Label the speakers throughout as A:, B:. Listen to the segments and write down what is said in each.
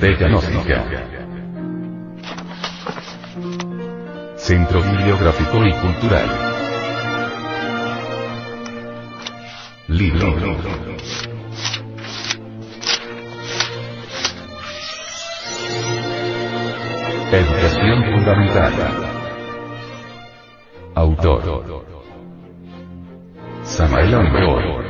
A: Biblioteca Gnóstica. Centro Bibliográfico y Cultural. Libro. Educación Fundamental. Autor. Samael Aumor.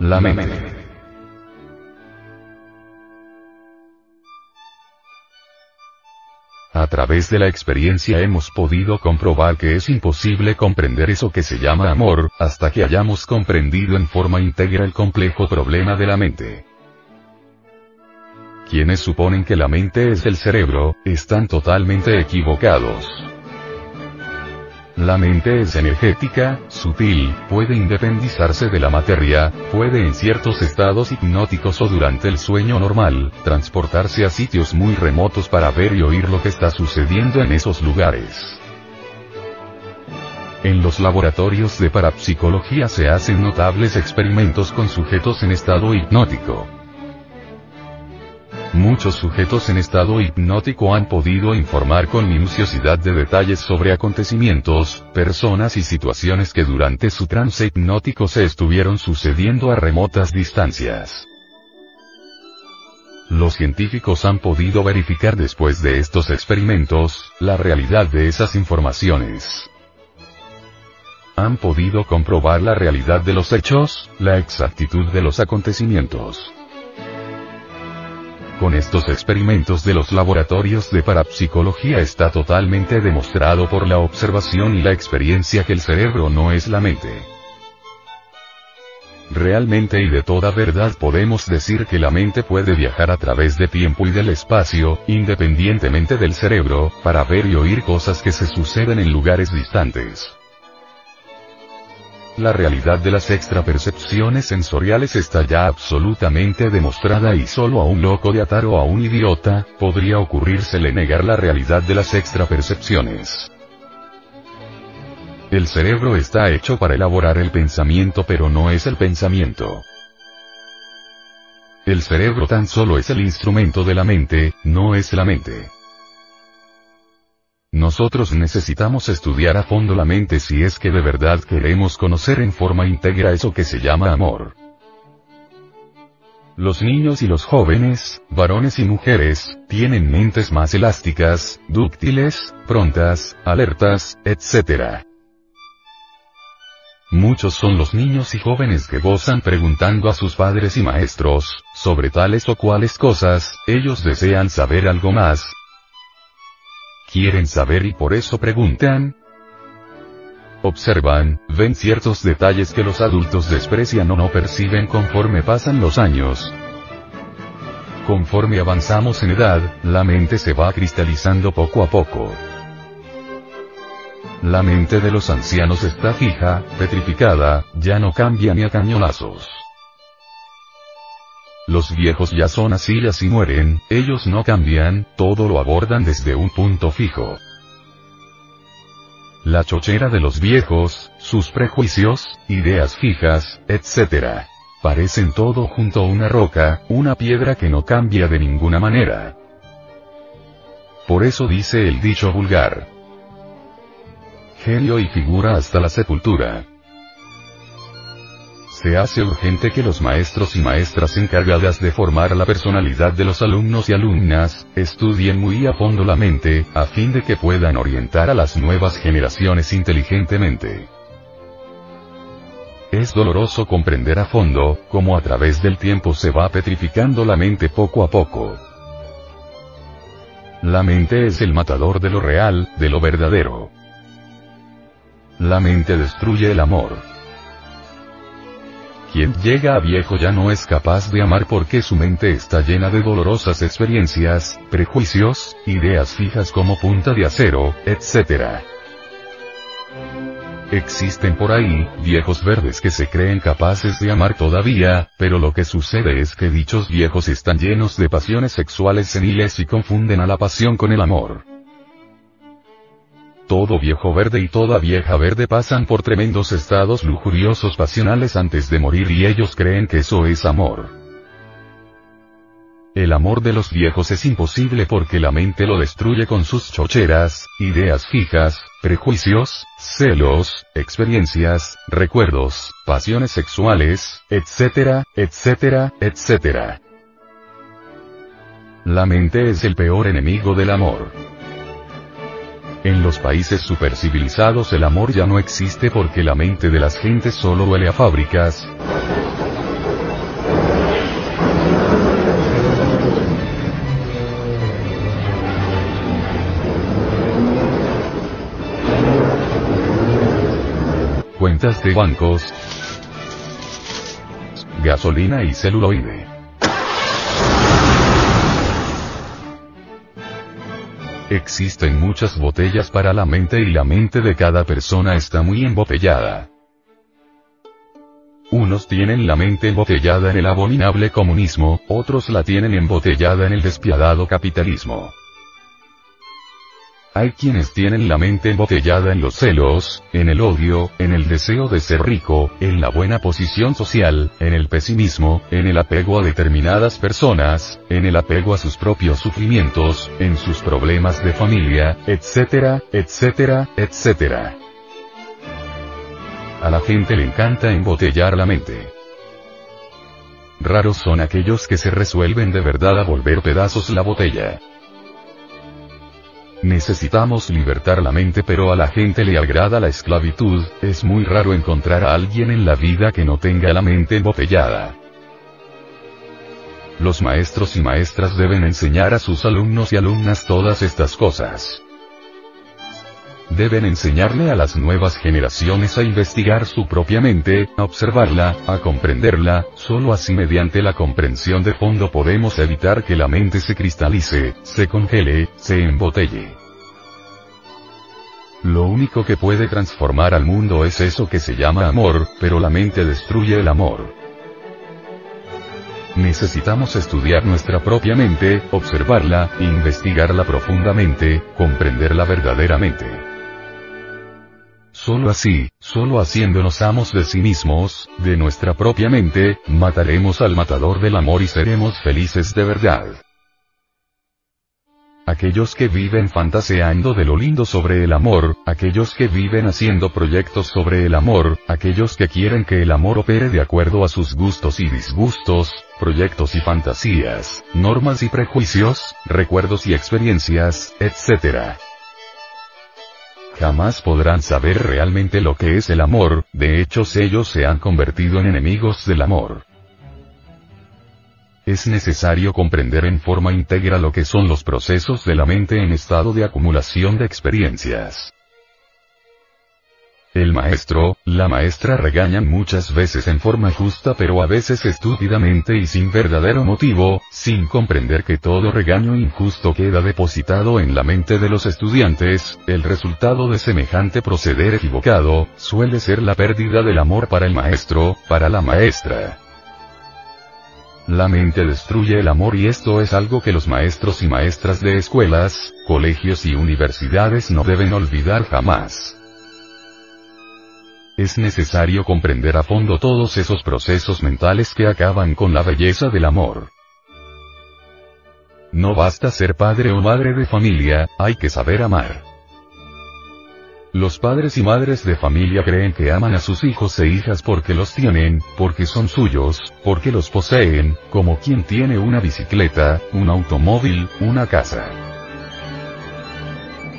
A: La mente. A través de la experiencia hemos podido comprobar que es imposible comprender eso que se llama amor, hasta que hayamos comprendido en forma íntegra el complejo problema de la mente. Quienes suponen que la mente es el cerebro, están totalmente equivocados. La mente es energética, sutil, puede independizarse de la materia, puede en ciertos estados hipnóticos o durante el sueño normal, transportarse a sitios muy remotos para ver y oír lo que está sucediendo en esos lugares. En los laboratorios de parapsicología se hacen notables experimentos con sujetos en estado hipnótico. Muchos sujetos en estado hipnótico han podido informar con minuciosidad de detalles sobre acontecimientos, personas y situaciones que durante su trance hipnótico se estuvieron sucediendo a remotas distancias. Los científicos han podido verificar después de estos experimentos, la realidad de esas informaciones. Han podido comprobar la realidad de los hechos, la exactitud de los acontecimientos. Con estos experimentos de los laboratorios de parapsicología está totalmente demostrado por la observación y la experiencia que el cerebro no es la mente. Realmente y de toda verdad podemos decir que la mente puede viajar a través de tiempo y del espacio, independientemente del cerebro, para ver y oír cosas que se suceden en lugares distantes. La realidad de las extrapercepciones sensoriales está ya absolutamente demostrada y solo a un loco de atar o a un idiota, podría ocurrírsele negar la realidad de las extrapercepciones. El cerebro está hecho para elaborar el pensamiento pero no es el pensamiento. El cerebro tan solo es el instrumento de la mente, no es la mente. Nosotros necesitamos estudiar a fondo la mente si es que de verdad queremos conocer en forma íntegra eso que se llama amor. Los niños y los jóvenes, varones y mujeres, tienen mentes más elásticas, dúctiles, prontas, alertas, etc. Muchos son los niños y jóvenes que gozan preguntando a sus padres y maestros, sobre tales o cuales cosas, ellos desean saber algo más, quieren saber y por eso preguntan. Observan, ven ciertos detalles que los adultos desprecian o no perciben conforme pasan los años. Conforme avanzamos en edad, la mente se va cristalizando poco a poco. La mente de los ancianos está fija, petrificada, ya no cambia ni a cañonazos. Los viejos ya son así y así mueren, ellos no cambian, todo lo abordan desde un punto fijo. La chochera de los viejos, sus prejuicios, ideas fijas, etc. Parecen todo junto una roca, una piedra que no cambia de ninguna manera. Por eso dice el dicho vulgar. Genio y figura hasta la sepultura se hace urgente que los maestros y maestras encargadas de formar la personalidad de los alumnos y alumnas, estudien muy a fondo la mente, a fin de que puedan orientar a las nuevas generaciones inteligentemente. Es doloroso comprender a fondo, cómo a través del tiempo se va petrificando la mente poco a poco. La mente es el matador de lo real, de lo verdadero. La mente destruye el amor. Quien llega a viejo ya no es capaz de amar porque su mente está llena de dolorosas experiencias, prejuicios, ideas fijas como punta de acero, etc. Existen por ahí, viejos verdes que se creen capaces de amar todavía, pero lo que sucede es que dichos viejos están llenos de pasiones sexuales seniles y confunden a la pasión con el amor. Todo viejo verde y toda vieja verde pasan por tremendos estados lujuriosos pasionales antes de morir y ellos creen que eso es amor. El amor de los viejos es imposible porque la mente lo destruye con sus chocheras, ideas fijas, prejuicios, celos, experiencias, recuerdos, pasiones sexuales, etcétera, etcétera, etcétera. La mente es el peor enemigo del amor. En los países supercivilizados el amor ya no existe porque la mente de las gentes solo huele a fábricas. Cuentas de bancos. Gasolina y celuloide. Existen muchas botellas para la mente y la mente de cada persona está muy embotellada. Unos tienen la mente embotellada en el abominable comunismo, otros la tienen embotellada en el despiadado capitalismo. Hay quienes tienen la mente embotellada en los celos, en el odio, en el deseo de ser rico, en la buena posición social, en el pesimismo, en el apego a determinadas personas, en el apego a sus propios sufrimientos, en sus problemas de familia, etcétera, etcétera, etcétera. A la gente le encanta embotellar la mente. Raros son aquellos que se resuelven de verdad a volver pedazos la botella. Necesitamos libertar la mente pero a la gente le agrada la esclavitud, es muy raro encontrar a alguien en la vida que no tenga la mente embotellada. Los maestros y maestras deben enseñar a sus alumnos y alumnas todas estas cosas. Deben enseñarle a las nuevas generaciones a investigar su propia mente, a observarla, a comprenderla, solo así mediante la comprensión de fondo podemos evitar que la mente se cristalice, se congele, se embotelle. Lo único que puede transformar al mundo es eso que se llama amor, pero la mente destruye el amor. Necesitamos estudiar nuestra propia mente, observarla, investigarla profundamente, comprenderla verdaderamente. Solo así, solo haciéndonos amos de sí mismos, de nuestra propia mente, mataremos al matador del amor y seremos felices de verdad. Aquellos que viven fantaseando de lo lindo sobre el amor, aquellos que viven haciendo proyectos sobre el amor, aquellos que quieren que el amor opere de acuerdo a sus gustos y disgustos, proyectos y fantasías, normas y prejuicios, recuerdos y experiencias, etc jamás podrán saber realmente lo que es el amor, de hecho ellos se han convertido en enemigos del amor. Es necesario comprender en forma íntegra lo que son los procesos de la mente en estado de acumulación de experiencias. El maestro, la maestra regañan muchas veces en forma justa pero a veces estúpidamente y sin verdadero motivo, sin comprender que todo regaño injusto queda depositado en la mente de los estudiantes, el resultado de semejante proceder equivocado, suele ser la pérdida del amor para el maestro, para la maestra. La mente destruye el amor y esto es algo que los maestros y maestras de escuelas, colegios y universidades no deben olvidar jamás. Es necesario comprender a fondo todos esos procesos mentales que acaban con la belleza del amor. No basta ser padre o madre de familia, hay que saber amar. Los padres y madres de familia creen que aman a sus hijos e hijas porque los tienen, porque son suyos, porque los poseen, como quien tiene una bicicleta, un automóvil, una casa.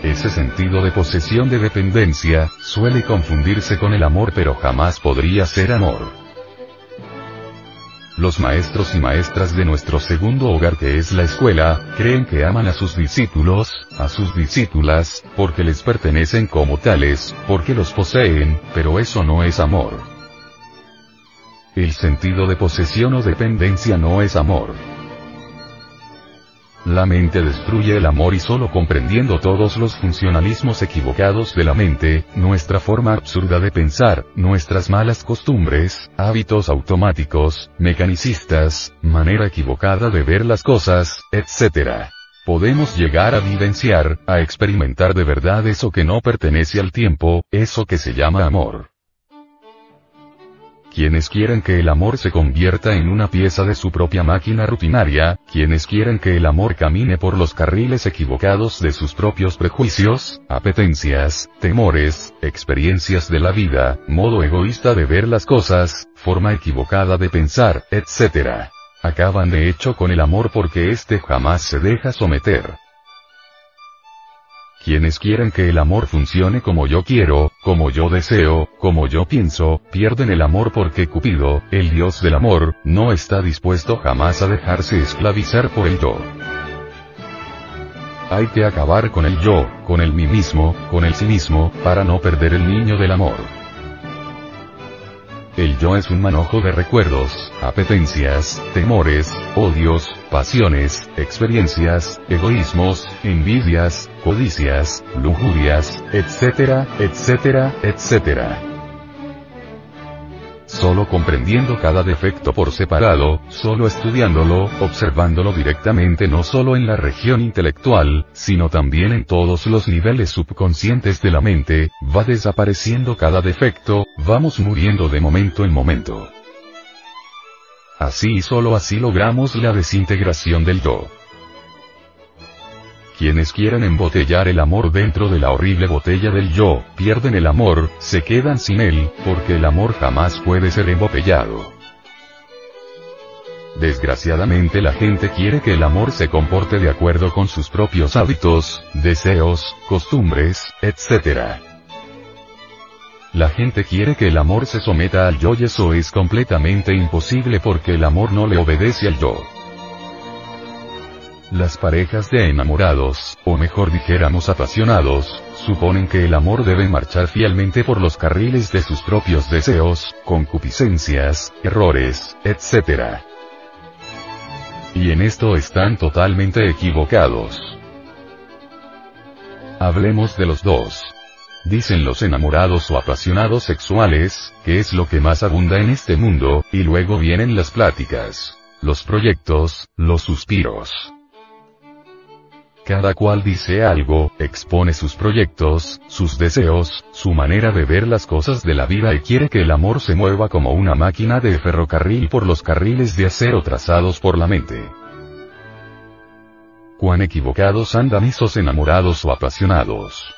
A: Ese sentido de posesión de dependencia, suele confundirse con el amor pero jamás podría ser amor. Los maestros y maestras de nuestro segundo hogar que es la escuela, creen que aman a sus discípulos, a sus discípulas, porque les pertenecen como tales, porque los poseen, pero eso no es amor. El sentido de posesión o dependencia no es amor. La mente destruye el amor y solo comprendiendo todos los funcionalismos equivocados de la mente, nuestra forma absurda de pensar, nuestras malas costumbres, hábitos automáticos, mecanicistas, manera equivocada de ver las cosas, etc. Podemos llegar a vivenciar, a experimentar de verdad eso que no pertenece al tiempo, eso que se llama amor. Quienes quieren que el amor se convierta en una pieza de su propia máquina rutinaria, quienes quieren que el amor camine por los carriles equivocados de sus propios prejuicios, apetencias, temores, experiencias de la vida, modo egoísta de ver las cosas, forma equivocada de pensar, etc. Acaban de hecho con el amor porque éste jamás se deja someter. Quienes quieren que el amor funcione como yo quiero, como yo deseo, como yo pienso, pierden el amor porque Cupido, el dios del amor, no está dispuesto jamás a dejarse esclavizar por el yo. Hay que acabar con el yo, con el mí mismo, con el sí mismo, para no perder el niño del amor. El yo es un manojo de recuerdos, apetencias, temores, odios, pasiones, experiencias, egoísmos, envidias, codicias, lujurias, etcétera, etcétera, etcétera. Solo comprendiendo cada defecto por separado, solo estudiándolo, observándolo directamente no solo en la región intelectual, sino también en todos los niveles subconscientes de la mente, va desapareciendo cada defecto, vamos muriendo de momento en momento. Así y solo así logramos la desintegración del yo. Quienes quieran embotellar el amor dentro de la horrible botella del yo, pierden el amor, se quedan sin él, porque el amor jamás puede ser embotellado. Desgraciadamente la gente quiere que el amor se comporte de acuerdo con sus propios hábitos, deseos, costumbres, etc. La gente quiere que el amor se someta al yo y eso es completamente imposible porque el amor no le obedece al yo. Las parejas de enamorados, o mejor dijéramos apasionados, suponen que el amor debe marchar fielmente por los carriles de sus propios deseos, concupiscencias, errores, etc. Y en esto están totalmente equivocados. Hablemos de los dos. Dicen los enamorados o apasionados sexuales, que es lo que más abunda en este mundo, y luego vienen las pláticas, los proyectos, los suspiros. Cada cual dice algo, expone sus proyectos, sus deseos, su manera de ver las cosas de la vida y quiere que el amor se mueva como una máquina de ferrocarril por los carriles de acero trazados por la mente. Cuán equivocados andan esos enamorados o apasionados.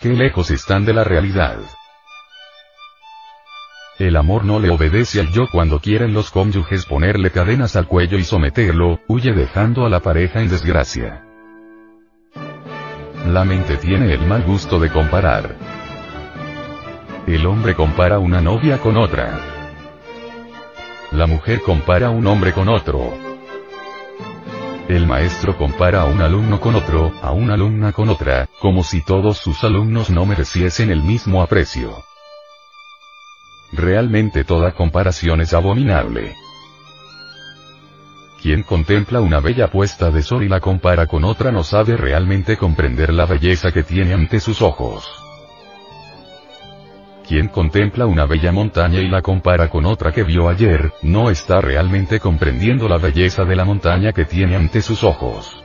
A: Qué lejos están de la realidad. El amor no le obedece al yo cuando quieren los cónyuges ponerle cadenas al cuello y someterlo, huye dejando a la pareja en desgracia. La mente tiene el mal gusto de comparar. El hombre compara una novia con otra. La mujer compara un hombre con otro. El maestro compara a un alumno con otro, a una alumna con otra, como si todos sus alumnos no mereciesen el mismo aprecio. Realmente toda comparación es abominable. Quien contempla una bella puesta de sol y la compara con otra no sabe realmente comprender la belleza que tiene ante sus ojos. Quien contempla una bella montaña y la compara con otra que vio ayer, no está realmente comprendiendo la belleza de la montaña que tiene ante sus ojos.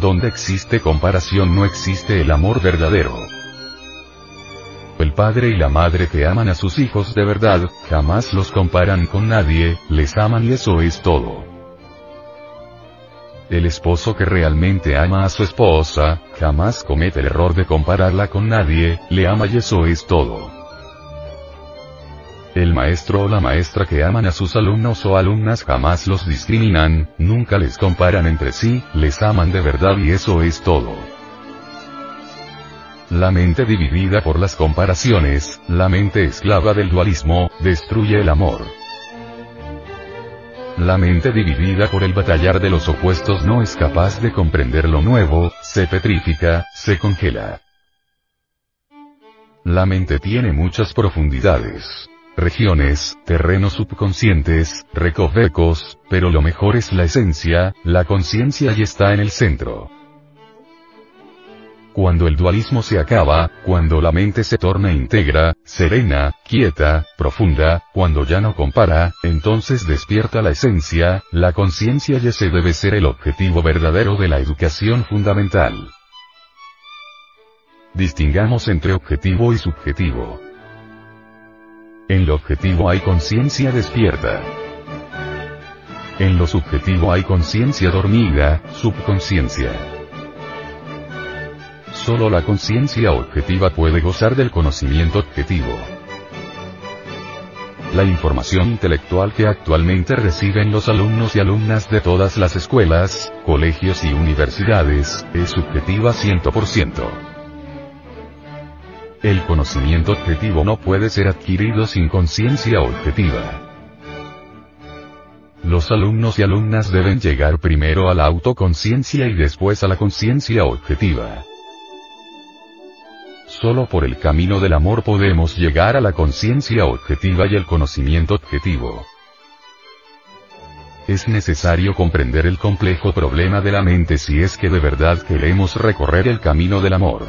A: Donde existe comparación no existe el amor verdadero. El padre y la madre que aman a sus hijos de verdad, jamás los comparan con nadie, les aman y eso es todo. El esposo que realmente ama a su esposa, jamás comete el error de compararla con nadie, le ama y eso es todo. El maestro o la maestra que aman a sus alumnos o alumnas jamás los discriminan, nunca les comparan entre sí, les aman de verdad y eso es todo. La mente dividida por las comparaciones, la mente esclava del dualismo, destruye el amor. La mente dividida por el batallar de los opuestos no es capaz de comprender lo nuevo, se petrifica, se congela. La mente tiene muchas profundidades. Regiones, terrenos subconscientes, recovecos, pero lo mejor es la esencia, la conciencia y está en el centro. Cuando el dualismo se acaba, cuando la mente se torna íntegra, serena, quieta, profunda, cuando ya no compara, entonces despierta la esencia, la conciencia y ese debe ser el objetivo verdadero de la educación fundamental. Distingamos entre objetivo y subjetivo. En lo objetivo hay conciencia despierta. En lo subjetivo hay conciencia dormida, subconsciencia. Solo la conciencia objetiva puede gozar del conocimiento objetivo. La información intelectual que actualmente reciben los alumnos y alumnas de todas las escuelas, colegios y universidades, es subjetiva 100%. El conocimiento objetivo no puede ser adquirido sin conciencia objetiva. Los alumnos y alumnas deben llegar primero a la autoconciencia y después a la conciencia objetiva. Solo por el camino del amor podemos llegar a la conciencia objetiva y el conocimiento objetivo. Es necesario comprender el complejo problema de la mente si es que de verdad queremos recorrer el camino del amor.